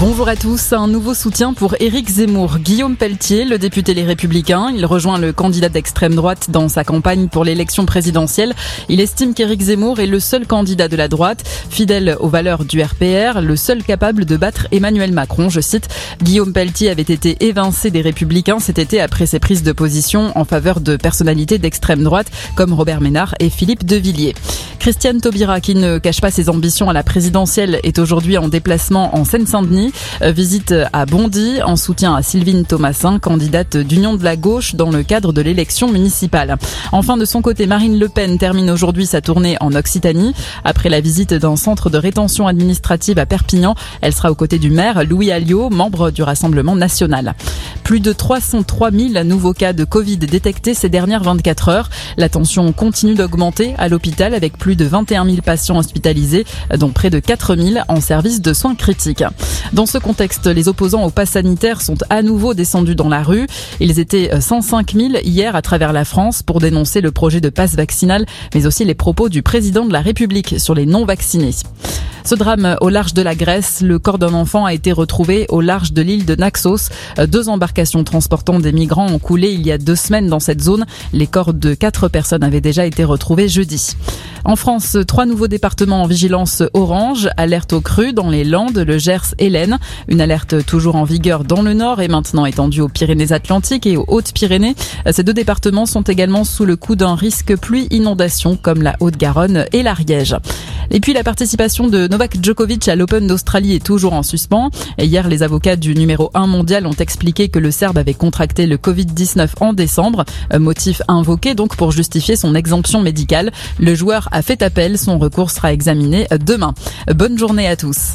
Bonjour à tous. Un nouveau soutien pour Éric Zemmour. Guillaume Pelletier, le député Les Républicains, il rejoint le candidat d'extrême droite dans sa campagne pour l'élection présidentielle. Il estime qu'Éric Zemmour est le seul candidat de la droite, fidèle aux valeurs du RPR, le seul capable de battre Emmanuel Macron. Je cite, Guillaume Pelletier avait été évincé des Républicains cet été après ses prises de position en faveur de personnalités d'extrême droite comme Robert Ménard et Philippe Devilliers. Christiane Taubira, qui ne cache pas ses ambitions à la présidentielle, est aujourd'hui en déplacement en Seine-Saint-Denis. Euh, visite à Bondy en soutien à Sylvine Thomasin, candidate d'Union de la gauche dans le cadre de l'élection municipale. Enfin, de son côté, Marine Le Pen termine aujourd'hui sa tournée en Occitanie. Après la visite d'un centre de rétention administrative à Perpignan, elle sera aux côtés du maire Louis Alliot, membre du Rassemblement national. Plus de 303 000 nouveaux cas de Covid détectés ces dernières 24 heures. La tension continue d'augmenter à l'hôpital avec plus de 21 000 patients hospitalisés, dont près de 4 000 en service de soins critiques. Dans ce contexte, les opposants au pass sanitaire sont à nouveau descendus dans la rue. Ils étaient 105 000 hier à travers la France pour dénoncer le projet de passe vaccinal, mais aussi les propos du président de la République sur les non-vaccinés. Ce drame au large de la Grèce, le corps d'un enfant a été retrouvé au large de l'île de Naxos. Deux embarcations transportant des migrants ont coulé il y a deux semaines dans cette zone. Les corps de quatre personnes avaient déjà été retrouvés jeudi. En France, trois nouveaux départements en vigilance orange, alerte au cru dans les Landes, le Gers et l'Aisne. Une alerte toujours en vigueur dans le nord et maintenant étendue aux Pyrénées-Atlantiques et aux Hautes-Pyrénées. Ces deux départements sont également sous le coup d'un risque pluie-inondation comme la Haute-Garonne et l'Ariège. Et puis la participation de Novak Djokovic à l'Open d'Australie est toujours en suspens. Et hier, les avocats du numéro 1 mondial ont expliqué que le Serbe avait contracté le Covid-19 en décembre, motif invoqué donc pour justifier son exemption médicale. Le joueur a fait appel, son recours sera examiné demain. Bonne journée à tous.